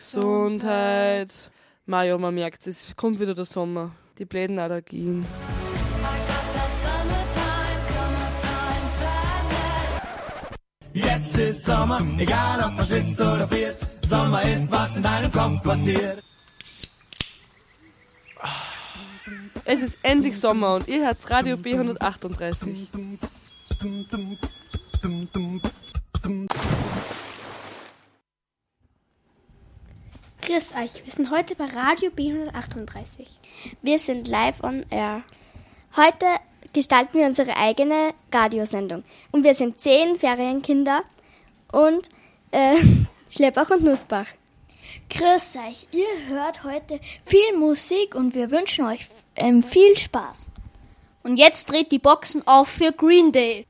Gesundheit. Mario, man merkt es, kommt wieder der Sommer. Die bläden Allergien. Jetzt ist Sommer, egal ob man schwitzt oder friert. Sommer ist, was in deinem Kopf passiert. Es ist endlich Sommer und ihr hört Radio B138. Grüß euch, wir sind heute bei Radio B138. Wir sind live on air. Heute gestalten wir unsere eigene Radiosendung. Und wir sind zehn Ferienkinder und äh, Schleppach und Nussbach. Grüß euch, ihr hört heute viel Musik und wir wünschen euch ähm, viel Spaß. Und jetzt dreht die Boxen auf für Green Day.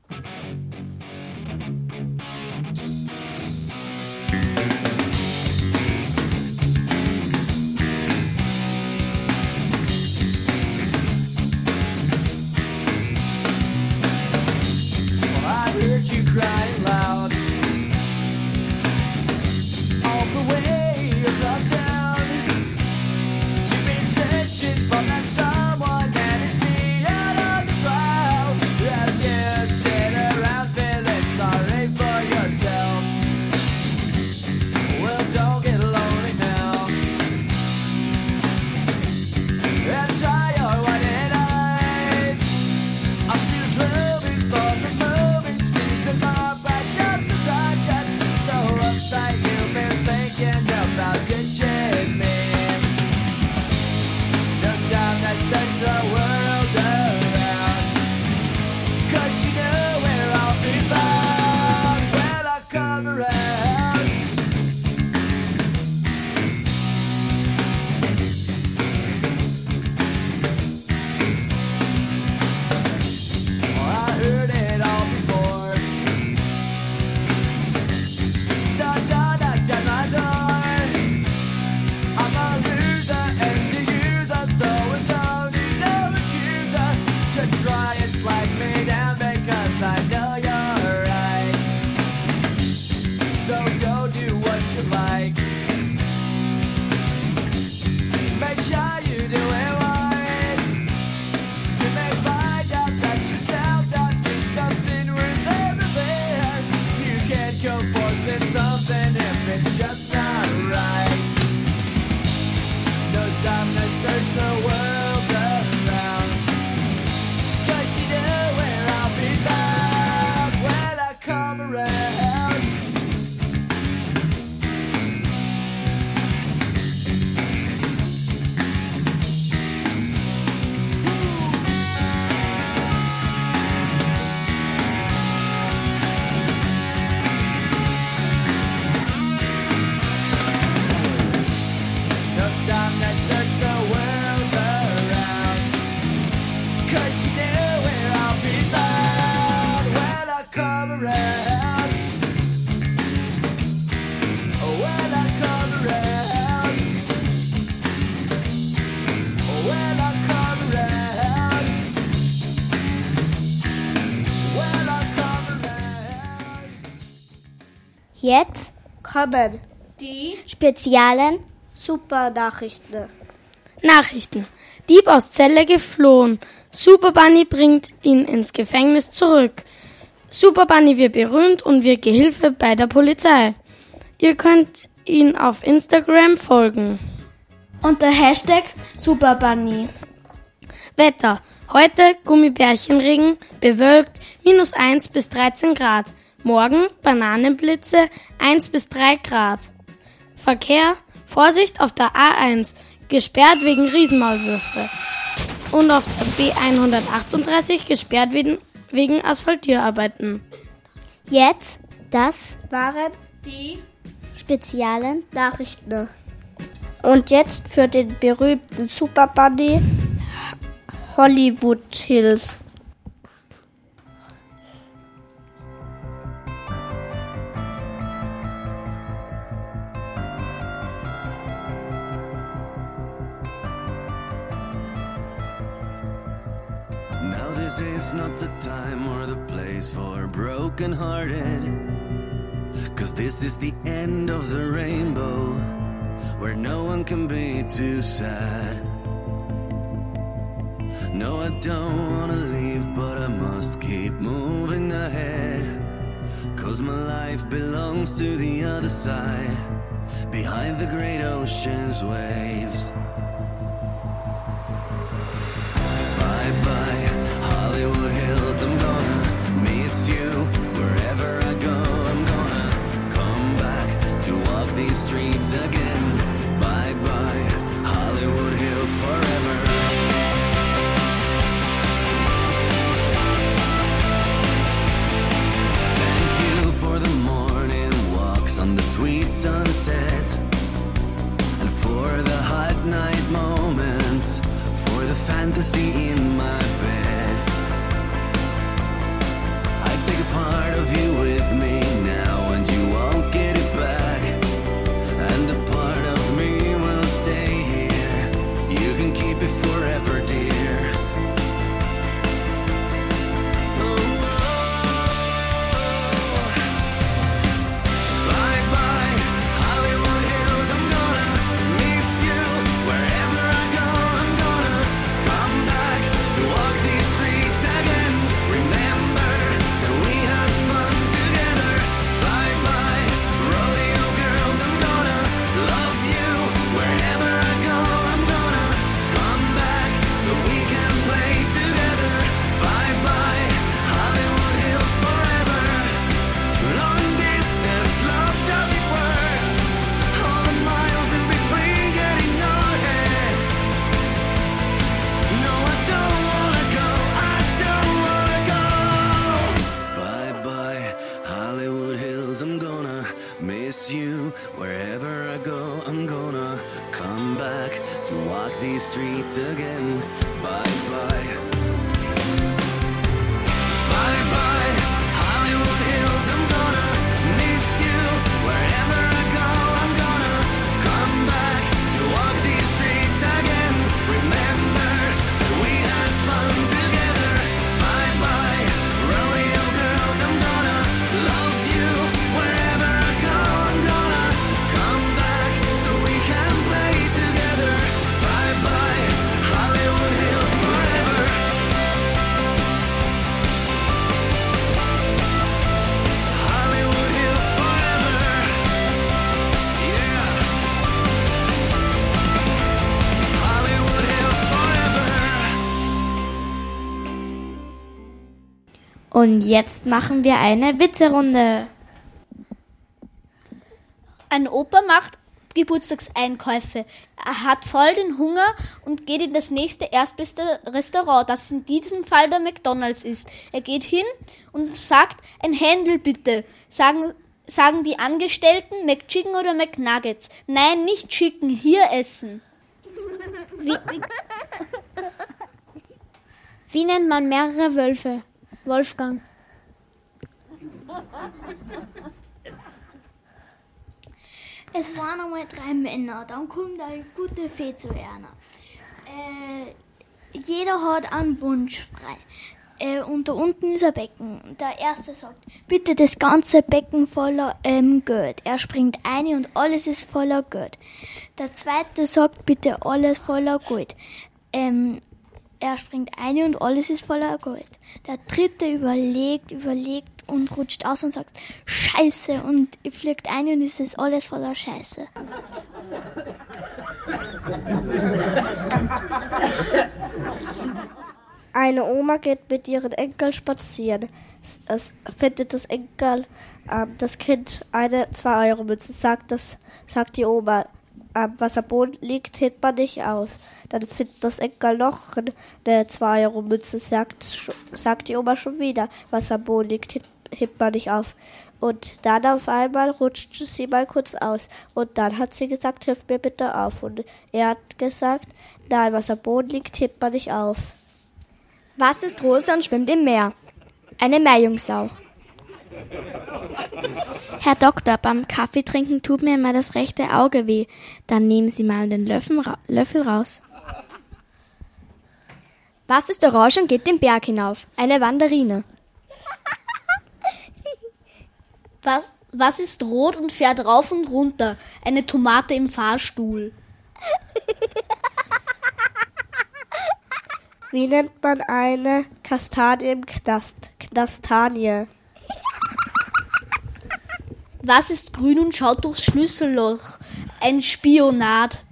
Jetzt Kommen die speziellen Super-Nachrichten. Nachrichten. Dieb aus Zelle geflohen. Super Bunny bringt ihn ins Gefängnis zurück. Super Bunny wird berühmt und wird Gehilfe bei der Polizei. Ihr könnt ihn auf Instagram folgen. Unter Hashtag Super Bunny. Wetter. Heute Gummibärchenregen, bewölkt, minus 1 bis 13 Grad. Morgen Bananenblitze, 1 bis 3 Grad. Verkehr, Vorsicht auf der A1, gesperrt wegen Riesenmaulwürfe. Und auf der B138 gesperrt wegen, wegen Asphaltierarbeiten. Jetzt das Waren die speziellen Nachrichten. Und jetzt für den berühmten Super Bunny Hollywood Hills. Is not the time or the place for broken hearted. Cause this is the end of the rainbow. where no one can be too sad. No, I don't wanna leave, but I must keep moving ahead. Cause my life belongs to the other side, behind the great ocean's waves. Hills. I'm gonna miss you wherever I go. I'm gonna come back to walk these streets again. Bye bye, Hollywood Hills forever. Thank you for the morning walks on the sweet sunset. And for the hot night moments, for the fantasy in Und jetzt machen wir eine Witze-Runde. Ein Opa macht Geburtstagseinkäufe. Er hat voll den Hunger und geht in das nächste erstbeste Restaurant, das in diesem Fall der McDonald's ist. Er geht hin und sagt, ein Händel bitte. Sagen, sagen die Angestellten McChicken oder McNuggets. Nein, nicht Chicken, hier essen. Wie, wie nennt man mehrere Wölfe? Wolfgang. Es waren einmal drei Männer, dann kommt eine gute Fee zu Erna. Äh, jeder hat einen Wunsch frei. Äh, und da unten ist ein Becken. Der erste sagt, bitte das ganze Becken voller ähm, Geld. Er springt ein und alles ist voller Geld. Der zweite sagt, bitte alles voller Gold. Ähm, er springt ein und alles ist voller Gold. Der dritte überlegt, überlegt und rutscht aus und sagt, Scheiße, und fliegt ein und es ist alles voller Scheiße. Eine Oma geht mit ihren Enkel spazieren. Es- findet das Enkel, ähm, das Kind eine 2-Euro-Münze. Sagt, das, sagt die Oma, am Boden liegt, hebt man nicht aus. Dann findet das Enkel noch eine 2-Euro-Münze. Sagt, sch- sagt die Oma schon wieder, was am Boden liegt, hebt, man nicht auf. Und dann auf einmal rutscht sie mal kurz aus. Und dann hat sie gesagt, hilf mir bitte auf. Und er hat gesagt, nein, was am Boden liegt, hebt man nicht auf. Was ist rosa und schwimmt im Meer? Eine Meerjungfrau. Herr Doktor, beim Kaffeetrinken tut mir immer das rechte Auge weh. Dann nehmen Sie mal den Löffel, ra Löffel raus. Was ist orange und geht den Berg hinauf? Eine Wanderine. Was, Was ist rot und fährt rauf und runter? Eine Tomate im Fahrstuhl. Wie nennt man eine Kastanie im Knast? Knastanie. Was ist grün und schaut durchs Schlüsselloch? Ein Spionat.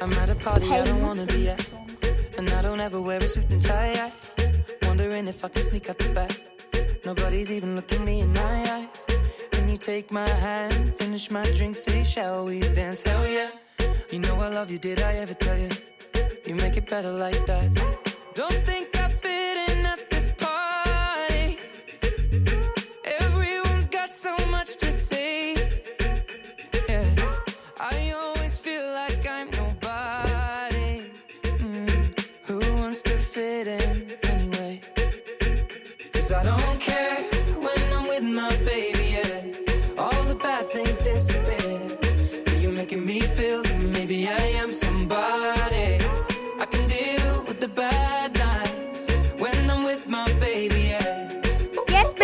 I'm party I don't wanna be at. And I don't ever wear a suit and tie. I wondering if I can sneak out the back. Nobody's even looking me in my eyes. Can you take my hand, finish my drink, say, shall we dance? Hell yeah. You know I love you, did I ever tell you? You make it better like that. Don't think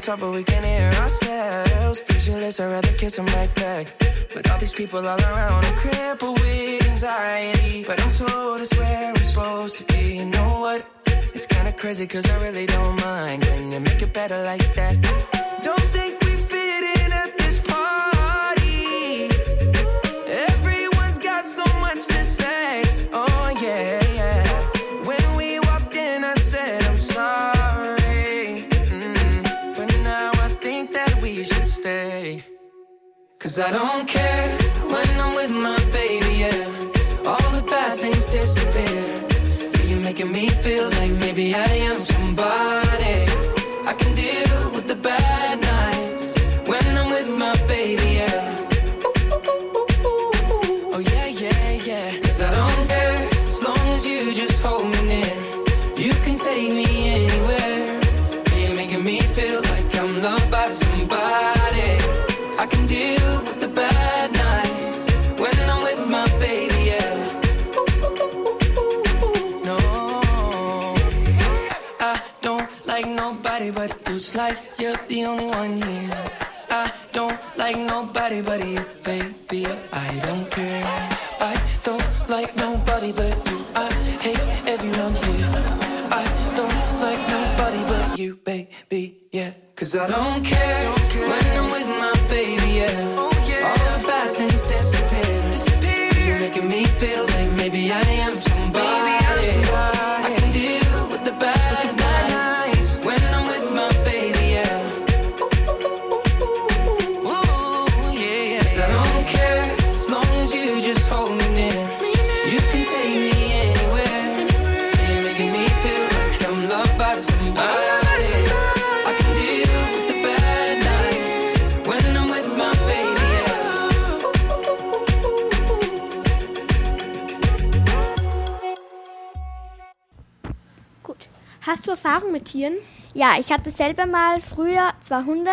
Talk, but we can't hear ourselves. Pictureless, I'd rather kiss them right back. But all these people all around, I'm crippled with anxiety. But I'm told it's where I'm supposed to be. You know what? It's kinda crazy, cause I really don't mind. Can you make it better like that? Don't think I don't care when I'm with my baby, yeah. All the bad things disappear. You're making me feel only one here. I don't like nobody but you, baby. I don't care. I don't like nobody but you. I hate everyone here. I don't like nobody but you, baby. Yeah, cause I don't care when I'm with my baby. Yeah, oh, all the bad things disappear. You're making me feel like maybe I am somebody. Erfahrung mit Tieren? Ja, ich hatte selber mal früher zwei Hunde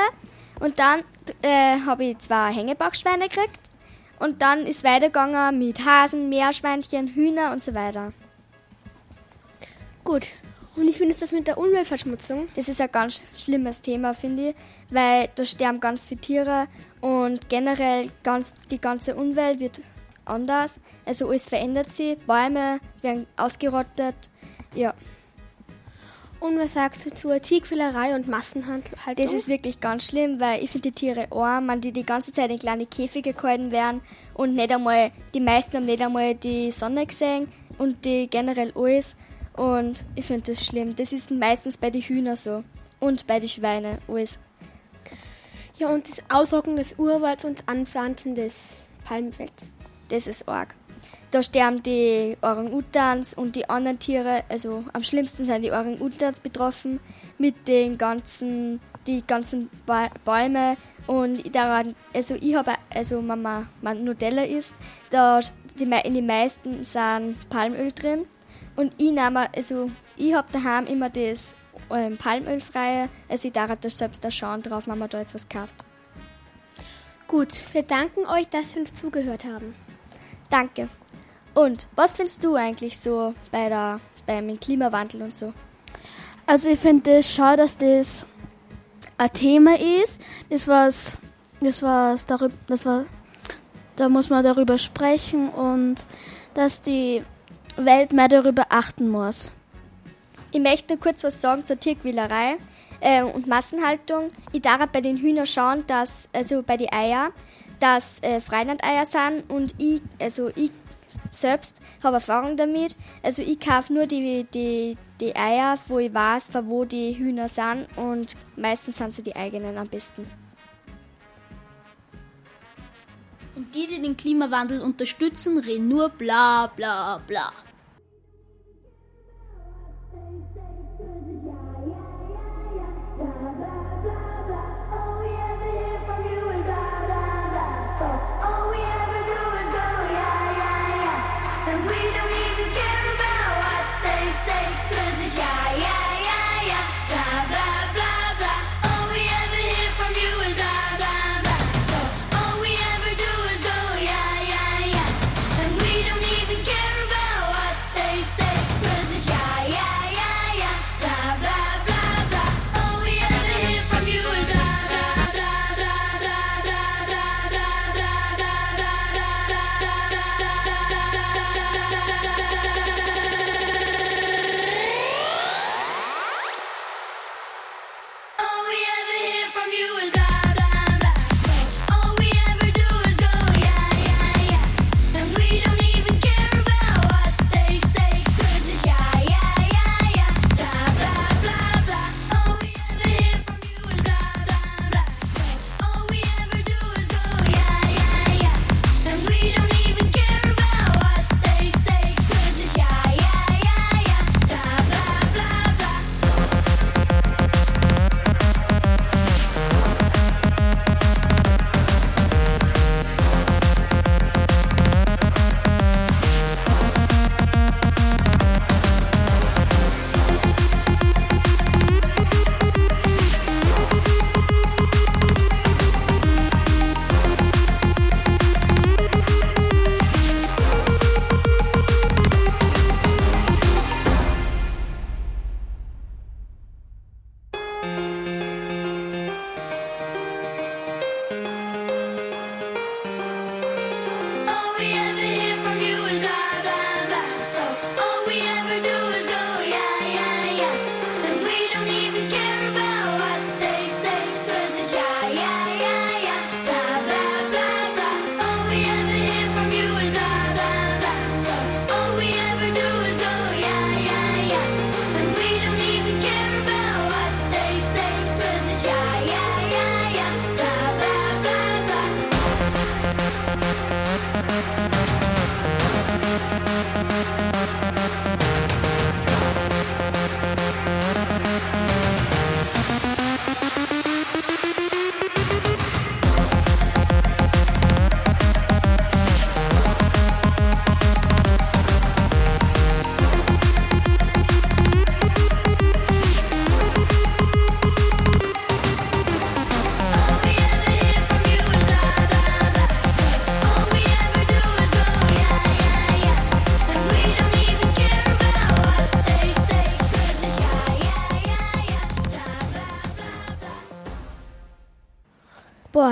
und dann äh, habe ich zwei Hängebauchschweine gekriegt und dann ist weitergegangen mit Hasen, Meerschweinchen, Hühner und so weiter. Gut. Und findest du das mit der Umweltverschmutzung? Das ist ein ganz schlimmes Thema, finde ich, weil da sterben ganz viele Tiere und generell ganz, die ganze Umwelt wird anders. Also alles verändert sich, Bäume werden ausgerottet. Ja, Und was sagst du zur Tierquälerei und Massenhandel? das ist wirklich ganz schlimm, weil ich finde die Tiere arm, man die die ganze Zeit in kleine Käfige gehalten werden und nicht einmal, die meisten haben nicht einmal die Sonne gesehen und die generell alles. Und ich finde das schlimm. Das ist meistens bei den Hühnern so. Und bei den Schweinen alles. Ja, und das Ausrocken des Urwalds und Anpflanzen des Palmenfelds. Das ist arg. Da sterben die Orang-Utans und die anderen Tiere. Also am schlimmsten sind die Orang-Utans betroffen mit den ganzen die ganzen ba Bäume und daran, also ich habe, also Mama, man Nutella isst, da die, in den meisten sind Palmöl drin und ich nehme, also ich habe daheim immer das ähm, Palmölfreie, also ich darf da selbst da schauen drauf, wenn man da jetzt was kauft. Gut, wir danken euch, dass ihr uns zugehört haben. Danke. Und was findest du eigentlich so bei der, beim Klimawandel und so? Also ich finde es schade, dass das ein Thema ist. Das was, das was darüber, das war, da muss man darüber sprechen und dass die Welt mehr darüber achten muss. Ich möchte nur kurz was sagen zur Tierquälerei äh, und Massenhaltung. Ich darf bei den Hühnern schauen, dass, also bei den Eier, dass äh, Freilandeier sind und ich, also ich selbst habe Erfahrung damit. Also ich kaufe nur die, die, die Eier, wo ich weiß, von wo die Hühner sind und meistens sind sie die eigenen am besten. Und die, die den Klimawandel unterstützen, reden nur bla bla bla.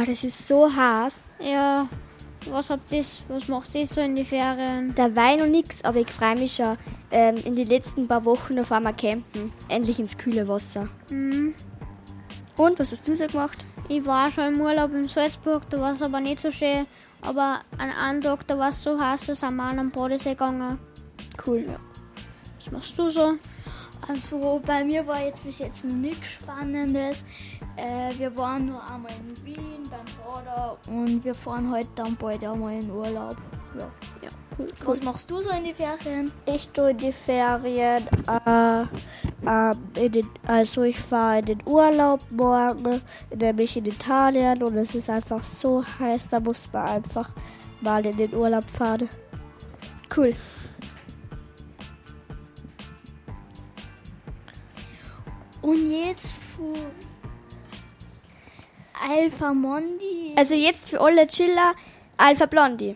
Boah, das ist so heiß. Ja, was habt ihr, was macht ihr so in die Ferien? Der Wein und nix, aber ich freue mich schon ähm, in den letzten paar Wochen auf einmal campen. Endlich ins kühle Wasser. Hm, Und, was hast du so gemacht? ich war schon im Urlaub in Salzburg, da war es aber nicht so schön. Aber an einem Tag, da war es so heiß, da sind wir an den Bodensee gegangen. Cool. Was machst du so? Also bei mir war jetzt bis jetzt nichts Spannendes. Äh, wir waren nur einmal in Wien beim Vater und wir fahren heute dann bald einmal in Urlaub. Ja. Ja, cool. Was machst du so in die Ferien? Ich tue in die Ferien, äh, in den, also ich fahre in den Urlaub morgen, nämlich in Italien und es ist einfach so heiß, da muss man einfach mal in den Urlaub fahren. Cool. Und jetzt Alpha Mondi. Also jetzt für alle Chiller Alpha Blondie.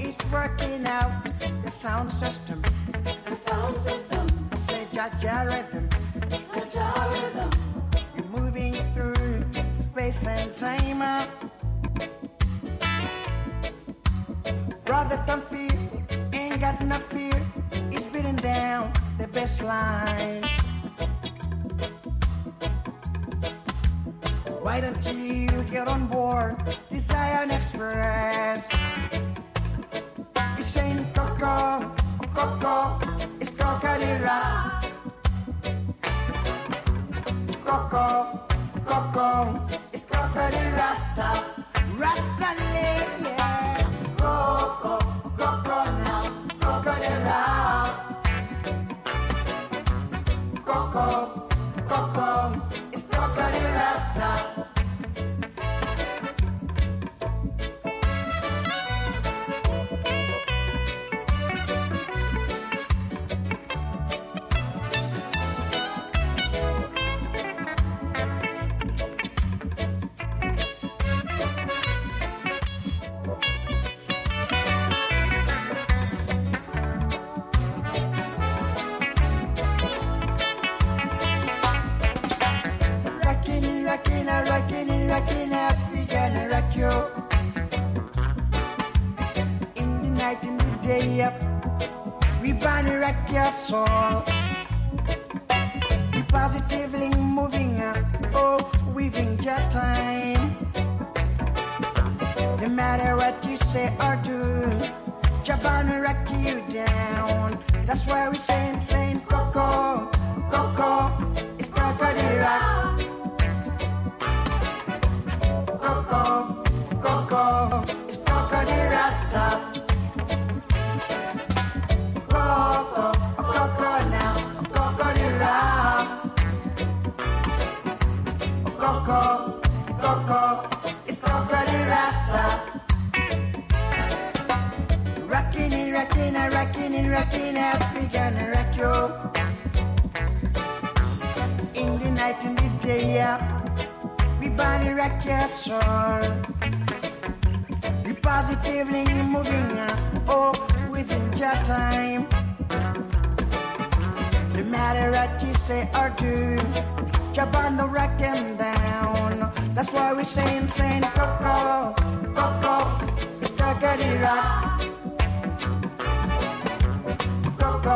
Is working out the sound system. The sound system. Say Jaja rhythm. Jaja rhythm. You're moving through space and time. Brother, don't fear, ain't got no fear. It's beating down the best line. Why don't you get on board the Zion Express? Coco, Coco, it's Cocadera. Coco, Coco, it's Cocadera Rasta. Rasta, yeah. Coco, Coco say or do, Jabana rock you down. That's why we say, saying Coco, Coco, it's Crocodile. Coco, Coco, it's Crocodile Rasta. Rockin' it, rockin' we gonna rock you. In the night, in the day, yeah. We body rock your soul. We positively moving up, oh, within your time. No matter what you say or do, jump on the rock and down. That's why we saying, saying, Coco, Coco, it's Coco rock.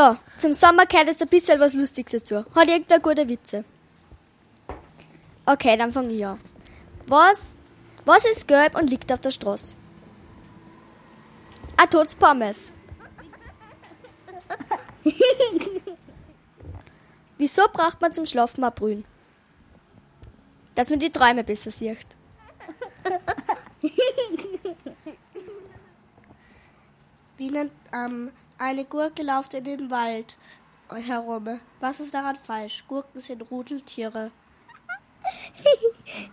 So, zum Sommer gehört jetzt ein bisschen was Lustiges dazu. Hat irgendein guter Witze? Okay, dann fange ich an. Was, was ist gelb und liegt auf der Straße? Ein totes Pommes. Wieso braucht man zum Schlafen ein Brühen? Dass man die Träume besser sieht. Wie nennt ähm, eine Gurke läuft in den Wald herum? Was ist daran falsch? Gurken sind Rudeltiere.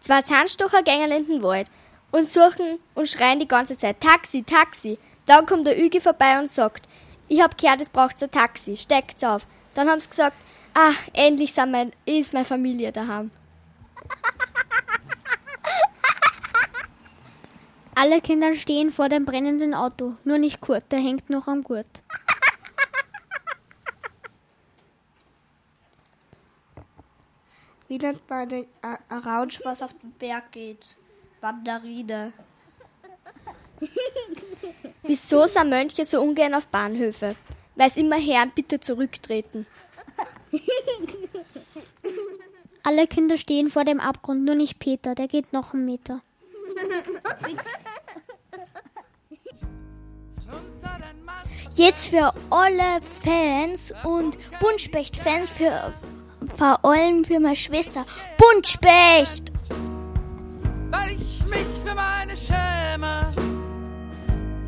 Zwei Zahnstocher gängen in den Wald und suchen und schreien die ganze Zeit Taxi, Taxi. Dann kommt der Ügi vorbei und sagt, ich hab gehört, es braucht ein Taxi, steckt's auf. Dann haben sie gesagt, ah, endlich sind mein, ist meine Familie daheim. Alle Kinder stehen vor dem brennenden Auto, nur nicht Kurt, der hängt noch am Gurt. Wie nennt man ein ein Rausch, was auf den Berg geht? Mandarine. Wieso sind Mönche so ungern auf Bahnhöfe? Sie immer Herren bitte zurücktreten. Alle Kinder stehen vor dem Abgrund, nur nicht Peter, der geht noch einen Meter. Jetzt für alle Fans und Buntspecht-Fans, für, vor allem für meine Schwester. Buntspecht! weil ich mich für meine schäme.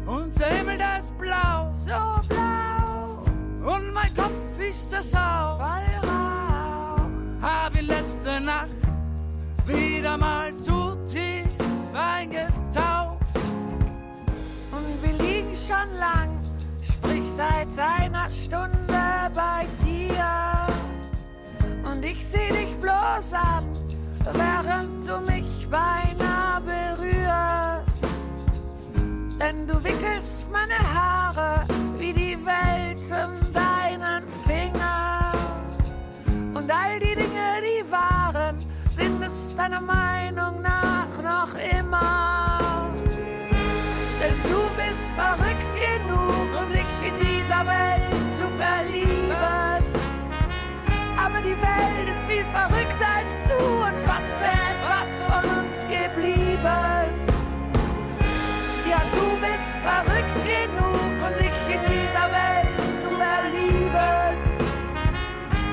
Und der Himmel, der ist blau, so blau. Und mein Kopf ist das auch. Hab ich letzte Nacht wieder mal zu tief eingetaucht. Und wir liegen schon lang, sprich seit einer Stunde bei dir. Und ich seh dich bloß an, während du mich beinahe berührst. Denn du wickelst meine Haare wie die Welt um deinen Finger. Und all die Dinge, die waren, sind es deiner Meinung nach noch immer. Denn du bist verrückt genug, um dich in dieser Welt zu verlieben. Aber die Welt ist viel verrückter als du und fast wäre etwas von uns geblieben. Ja, du bist verrückt genug, um dich in dieser Welt zu verlieben.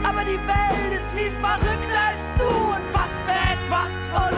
Aber die Welt ist viel verrückter als du und fast wäre etwas von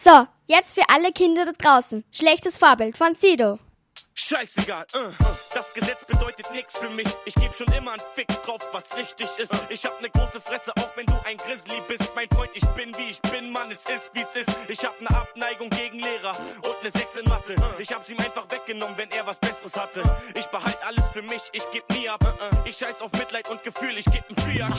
So, jetzt für alle Kinder da draußen. Schlechtes Vorbild von Sido. Scheißegal, äh. Das Gesetz bedeutet nichts für mich. Ich geb schon immer einen Fick drauf, was richtig ist. Ich hab ne große Fresse, auch wenn du ein Grizzly bist. Mein Freund, ich bin wie ich bin, Mann, es ist wie es ist. Ich hab ne Abneigung gegen Lehrer und ne 6 in Mathe. Ich hab's ihm einfach weggenommen, wenn er was Besseres hatte. Ich behalt alles für mich, ich geb nie ab. Ich scheiß auf Mitleid und Gefühl, ich geb n Fiat.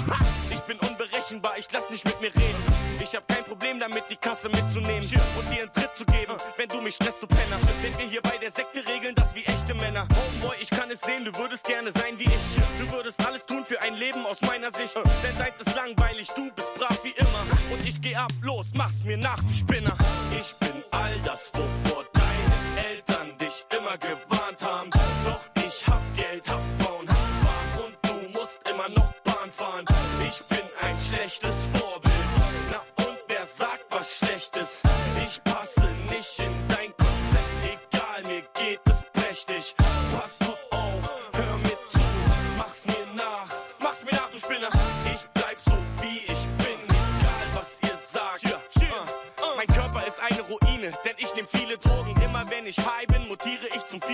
Ich bin unberechenbar, ich lass nicht mit mir reden. Ich hab kein Problem damit, die Kasse mitzunehmen und dir einen Tritt zu geben, wenn du mich stresst, du Penner. Wenn wir hier bei der Sekte regeln, das wie echte Männer. Homeboy, ich kann es sehen, du würdest gerne sein wie ich. Du würdest alles tun für ein Leben aus meiner Sicht. Denn deins ist langweilig, du bist brav wie immer. Und ich geh ab, los, mach's mir nach, du Spinner. Ich bin all das, wovor deine Eltern dich immer gewarnt ich nehm viele Drogen. Immer wenn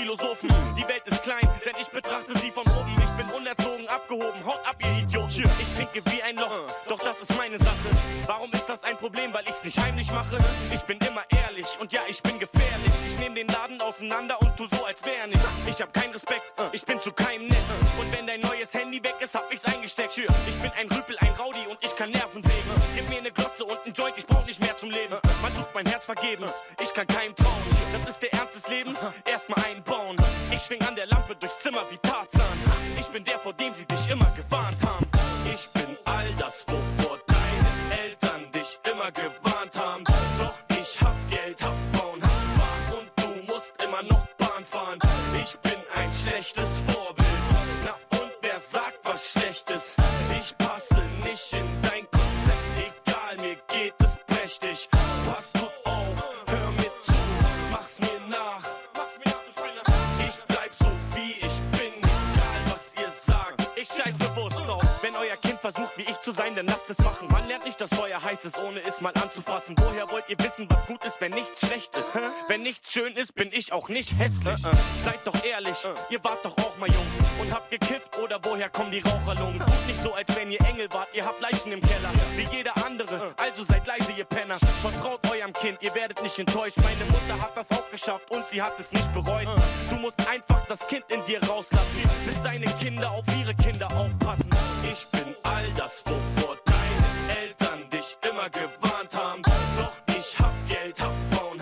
Philosophen. Die Welt ist klein, denn ich betrachte sie von oben. Ich bin unerzogen, abgehoben, haut ab, ihr Idioten. Ich trinke wie ein Loch, doch das ist meine Sache. Warum ist das ein Problem? Weil ich's nicht heimlich mache. Ich bin immer ehrlich und ja, ich bin gefährlich. Ich nehm den Laden auseinander und tu so, als wär nicht. Ich hab keinen Respekt, ich bin zu keinem nett. Und wenn dein neues Handy weg ist, hab ich's eingesteckt. Ich bin ein Rüpel, ein Rowdy und ich kann Nerven sägen. Gib mir ne Glotze und ein Joint, ich brauch nicht mehr zum Leben. Man sucht mein Herz vergebens, ich kann keinem trauen. Das ist der Ernst des Lebens, erstmal schwing an der Lampe durchs Zimmer wie Tarzan. Ich bin der, vor dem sie dich immer nicht, dass Feuer heiß ist, ohne es mal anzufassen. Woher wollt ihr wissen, was gut ist, wenn nichts schlecht ist? Wenn nichts schön ist, bin ich auch nicht hässlich. Seid doch ehrlich, ihr wart doch auch mal jung und habt gekifft oder woher kommen die Raucherlungen? Tut nicht so, als wenn ihr Engel wart, ihr habt Leichen im Keller, wie jeder andere. Also seid leise, ihr Penner. Vertraut eurem Kind, ihr werdet nicht enttäuscht. Meine Mutter hat das auch geschafft und sie hat es nicht bereut. Du musst einfach das Kind in dir rauslassen, bis deine Kinder auf ihre Kinder aufpassen. Ich bin all das, wovor dich gewarnt haben. Doch ich hab Geld, hab Frauen,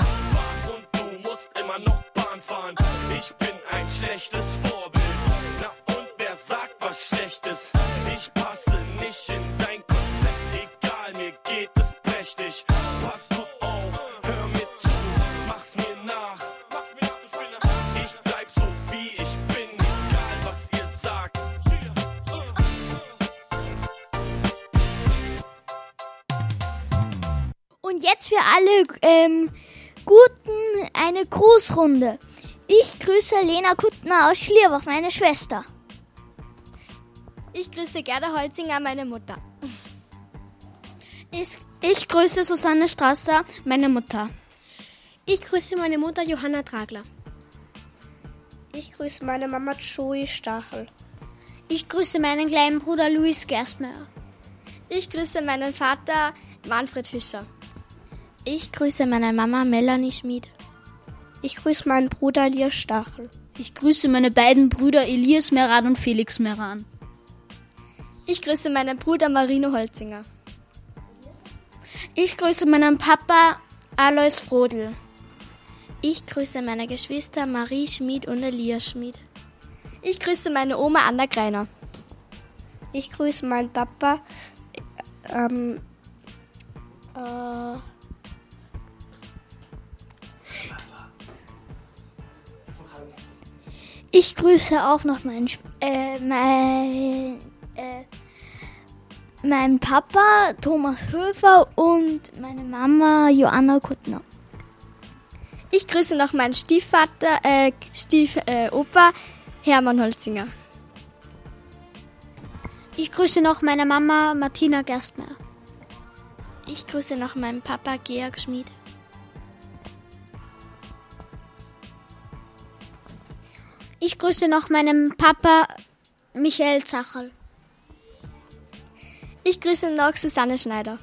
ähm, Guten eine Grußrunde. Ich grüße Lena Kuttner aus Schlierbach, meine Schwester. Ich grüße Gerda Holzinger, meine Mutter. Ich, ich grüße Susanne Strasser, meine Mutter. Ich grüße meine Mutter Johanna Tragler. Ich grüße meine Mama Joey Stachel. Ich grüße meinen kleinen Bruder Luis Gerstmeier. Ich grüße meinen Vater Manfred Fischer. Ich grüße meine Mama Melanie Schmid. Ich grüße meinen Bruder Elias Stachel. Ich grüße meine beiden Brüder Elias Meran und Felix Meran. Ich grüße meinen Bruder Marino Holzinger. Ich grüße meinen Papa Alois Frodel. Ich grüße meine Geschwister Marie Schmid und Elias Schmid. Ich grüße meine Oma Anna Greiner. Ich grüße meinen Papa. Ähm, äh, Ich grüße auch noch meinen, äh, mein, äh, meinen Papa Thomas Höfer und meine Mama Joanna Kuttner. Ich grüße noch meinen Stiefvater, äh, Stief, äh, Opa Hermann Holzinger. Ich grüße noch meine Mama Martina Gerstmeier. Ich grüße noch meinen Papa Georg Schmid. Ich grüße noch meinen Papa Michael Zacherl. Ich grüße noch Susanne Schneider.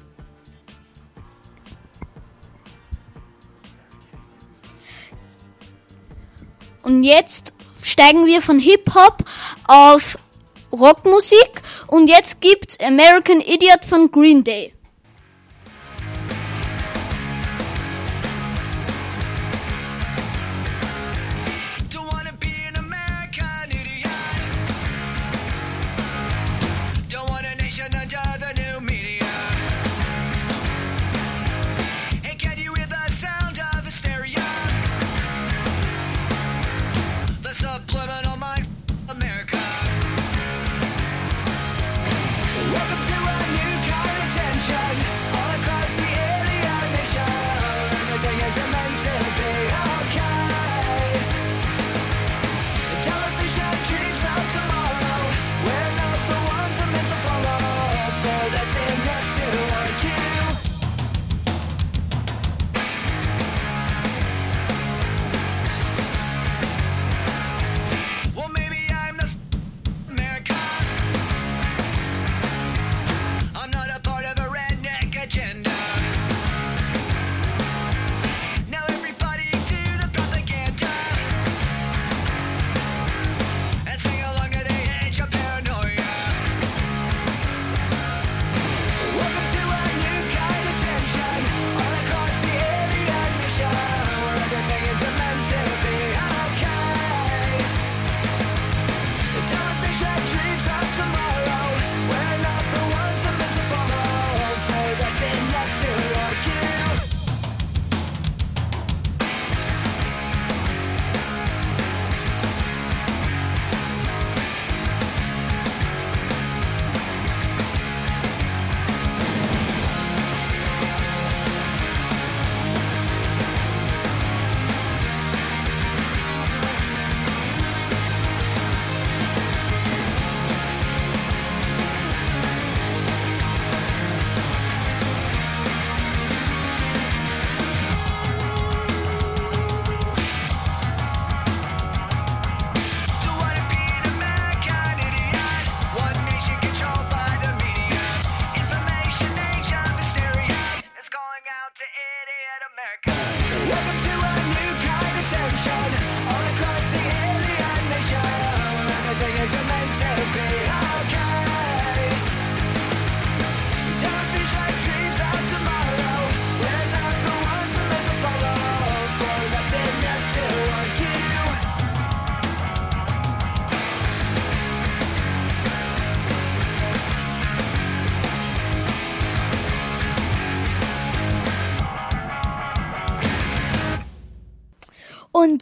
Und jetzt steigen wir von Hip-Hop auf Rockmusik und jetzt gibt's American Idiot von Green Day.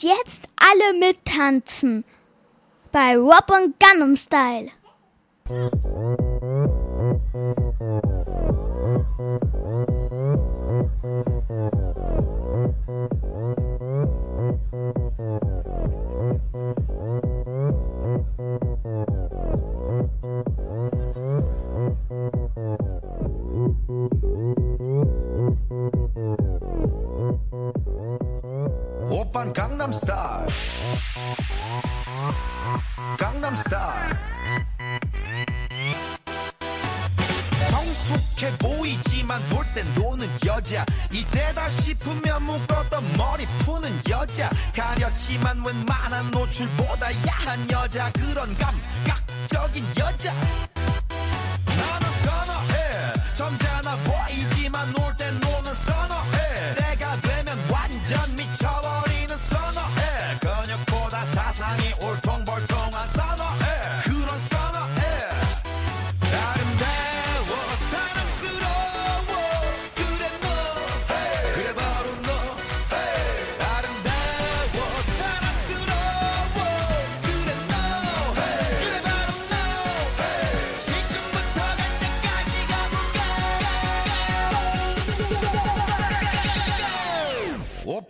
jetzt alle mittanzen bei Rob und Gunnum Style.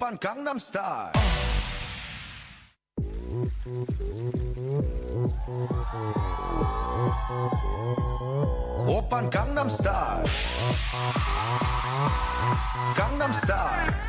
von Gangnam Style. Opern Gangnam Style. Gangnam Style.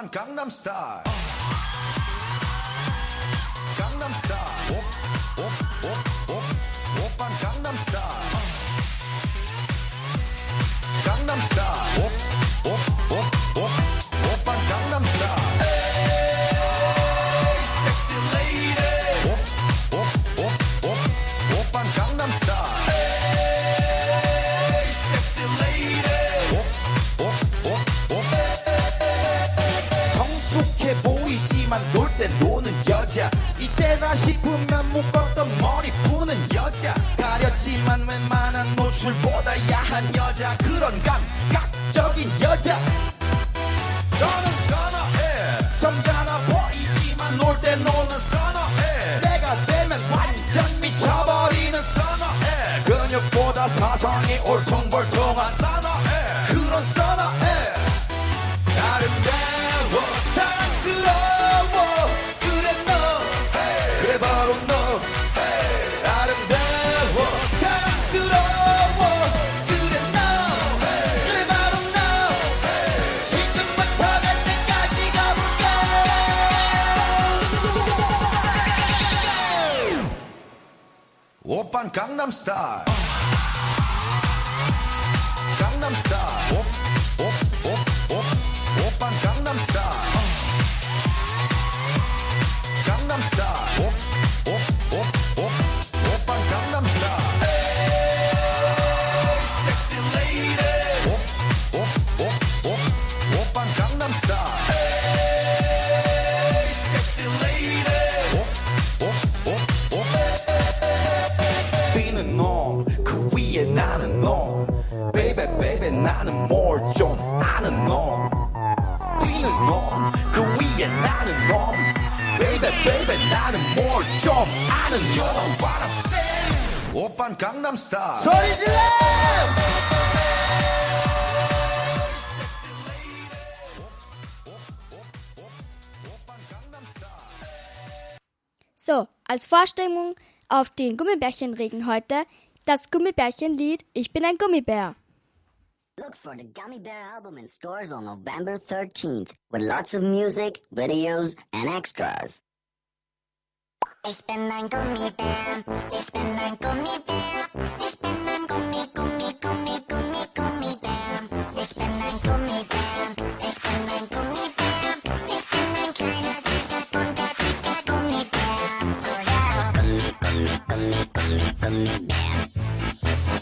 van Gangnam Style. Gangnam Style. Op, op, op, op, op Gangnam Style. Gangnam Style. 오 나는 뭘 좀 아는 놈 뛰는 놈그 위에 나는 놈 베이베 베이베 나는 뭘 좀 아는 You know what I'm saying 오빤 강남스타일 소리 질러 So, als Vorstimmung auf den Gummibärchenregen heute das Gummibärchenlied Ich bin ein Gummibär. Look for the Gummy Bear album in stores on November 13th with lots of music, videos, and extras. Ich bin ein Gummibär, ich bin ein Gummibär, ich bin ein Gummi, Gummi, Gummi, Gummi, Gummibär. Ich bin ein Gummibär, ich bin ein Gummibär, ich bin ein kleiner, süßer, bunter, dicker Gummibär. Oh ja. Gummi, Gummi, Gummi, Gummi, Gummibär.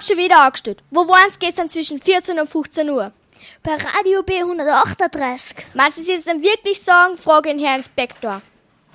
haben schon wieder angestellt. Wo waren sie gestern zwischen 14 und 15 Uhr? Bei Radio B138. Meinst du, sie jetzt dann wirklich sagen, frage den Herrn Inspektor.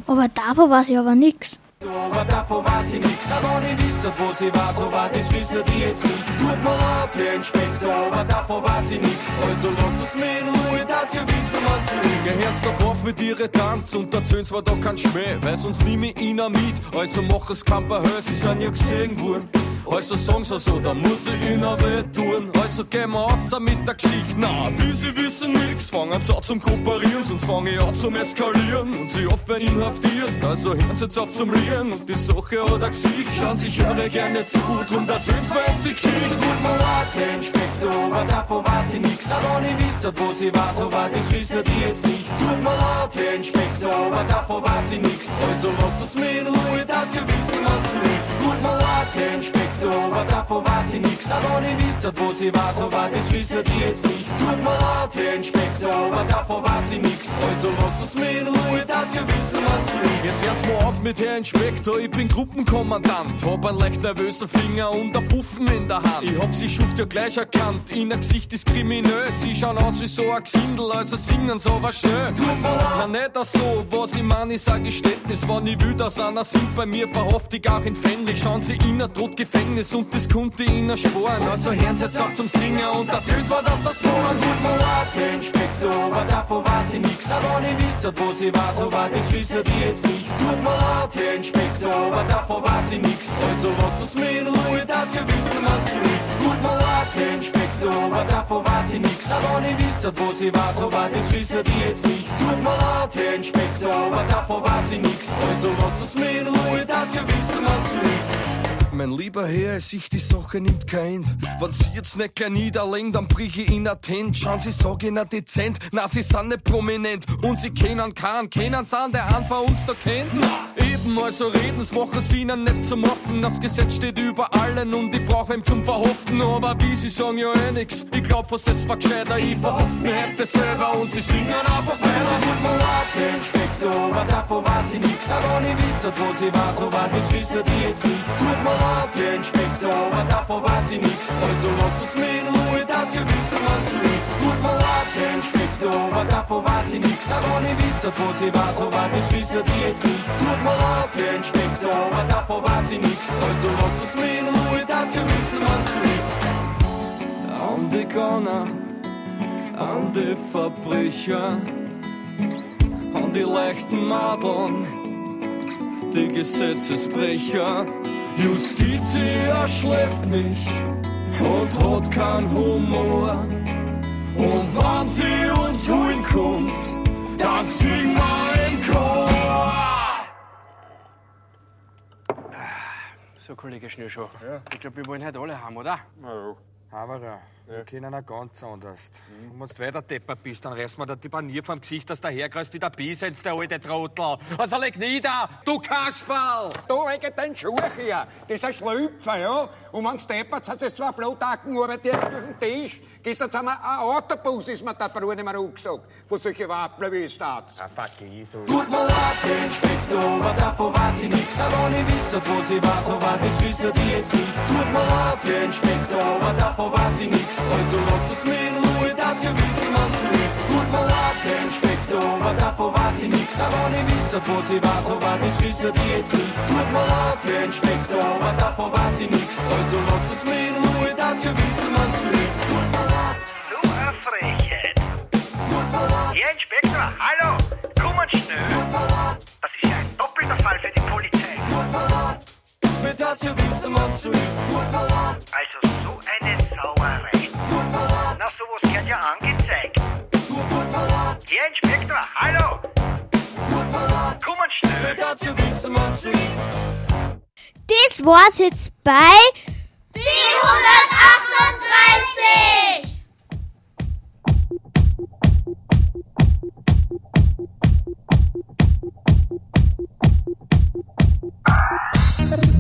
Aber davon weiß ich aber nix. Aber davon weiß ich nix, aber nicht wissen, wo sie war, so weit das wissen die jetzt nicht. Tut mir leid, Herr Inspektor, aber davon weiß ich nix. Also lass es mir in Ruhe, dazu wissen wir zu Ihr hört's doch auf mit ihre Tanz und erzählen's mir doch kein Schmäh, weil sonst nimm ich ihn mit. Also mach es Kamperhöhe, sie sind ja gesehen worden. Also sagen sie so, da muss ich ihnen weh tun. Also gehen wir außer mit der Geschichte. Na, wie sie wissen nix, fangen sie an zum Kooperieren, sonst fange ich an zum Eskalieren. Und sie oft inhaftiert, also hören sie jetzt auf zum Lieren. Und die Sache hat er Gesicht, schauen sich eure gerne zu, drum erzähl's mir jetzt die Geschichte. Tut mir leid, Herr Inspektor, aber davon weiß ich nix. Aber nicht wissen, wo sie war, so weit das wissen die jetzt nicht. Tut mir leid, Herr Inspektor, aber davon weiß ich nix. Also lass es mir in Ruhe, dazu wissen wir zu ist. Tut mir leid, Herr Inspektor, aber davon weiß ich nix. Nicht wissen, wo sie war, so weit das wissen die jetzt nicht. Tut mir leid, Herr Inspektor, aber davon weiß ich nix. Also lass es mir in Ruhe, dazu wissen zu ist. Jetzt hört's mal auf mit Herr Inspektor, ich bin Gruppenkommandant. Hab einen leicht nervösen Finger und ein Puffen in der Hand. Ich hab sie Schuft ja gleich erkannt, in der Gesicht ist kriminös. Sie schauen aus wie so ein Gesindel, also singen so was schön. Na nicht das so, was ich mein, ist ein Geständnis. Wenn ich will, dass einer sind bei mir, verhofft ich auch in Fähnlich. Schauen sie in ein Gefängnis und das konnte ihnen sparen. Also hören sie jetzt auf zum Singen und erzähl's mir, dass das war. Tut mir leid, Inspektor, aber davon weiß ich nix. Aber nicht wissen, wo sie war, so weit das wissen die jetzt nicht. Tut mir leid, Inspektor, aber davon weiß ich nix. Also lass es mir in Ruhe, dazu wissen wir zu ist. Tut mir leid, Inspektor, aber davon weiß ich nix. Aber nicht wissen, wo sie war, so weit das wissen die jetzt nicht. Tut mir leid, Inspektor, aber davon weiß ich nix. Also lass es mir in Ruhe, dazu wissen wir zu ist. Mein lieber Herr, sich die Sache nimmt kein. Wenn Sie jetzt nicht gleich niederlegen, dann brich ich in Tent. Schauen Sie, sag ich nicht dezent. Na, Sie sind nicht prominent. Und Sie kennen keinen, kennen Sie an, der einen von uns da kennt. Eben, also reden's, machen Sie ihnen nicht zum Offen. Das Gesetz steht über allen und ich brauch ihm zum Verhoften. Aber wie Sie sagen ja eh nix. Ich glaub fast, das war gescheiter. Ich verhofft mir hätte selber und Sie singen einfach weiter. Tut mir leid, Herr Inspektor, aber davon weiß ich nix. Aber nicht wissen, wo sie war, so weit das wissen die jetzt nicht. Tut mir leid, Herr Inspektor, aber davon weiß ich nix. Also lass es mir in Ruhe, dazu wissen zu ist. Tut mir leid, Herr Inspektor, aber davon weiß ich nix. Aber nicht wissen, wo sie war, so weit das wissen die jetzt nicht. Tut mir Herr Inspektor, aber davon weiß ich nix. Also lass es mir in Ruhe, dazu wissen wir zu ist. An die Gunner, an die Verbrecher, an die leichten Madeln, die Gesetzesbrecher. Justitia schläft nicht und hat keinen Humor. Und wenn sie uns holen kommt, dann singen wir im Chor. So, Kollege Schnürschuh. Ich glaube, wir wollen heute alle haben, oder? Ja, aber ja. Wir kennen auch ganz anders. Und wenn du weiter deppert bist, dann reißt mir der die Panier vom Gesicht, dass der herkreist wie der Bisens, der alte Trottel. Also leg nieder, du Kasperl! Du wegen den Schuh hier. Das ist ein Schlüpfer, ja. Und wenn's deppert, hat es zwei Flottaken arbeitet durch den Tisch. Gestern haben wir ein Autobus, ist mir da früher nicht mehr angesagt. Von solchen Wappeln wie es da. Ah, vergiss Tut mir leid, Herr Inspektor, aber davon weiß ich nix. Aber nicht wissen, wo sie war, so weit das wissen die jetzt nicht. Tut mir leid, Herr Inspektor, aber davon weiß ich nix. Also lass es mir in Ruhe, dazu wissen zu ist. Tut mir leid, Herr Inspektor, aber davon weiß ich nix. Aber nicht wissen, wo sie war, so weit das wissen die jetzt nicht. Tut mir leid, Herr Inspektor, aber davon weiß ich nix. Also lass es mir in Ruhe, dazu wissen zu ist. Tut mir leid. So eine Frechheit. Herr Inspektor, hallo, kommen schnell. Das ist ja ein doppelter Fall für die Polizei. Mir dazu wissen wir zu ist. Tut mir leid. Also so eine Sauerei. Mensch, Victor, hallo! Komm mal schnell! Das war's jetzt bei B138! Thank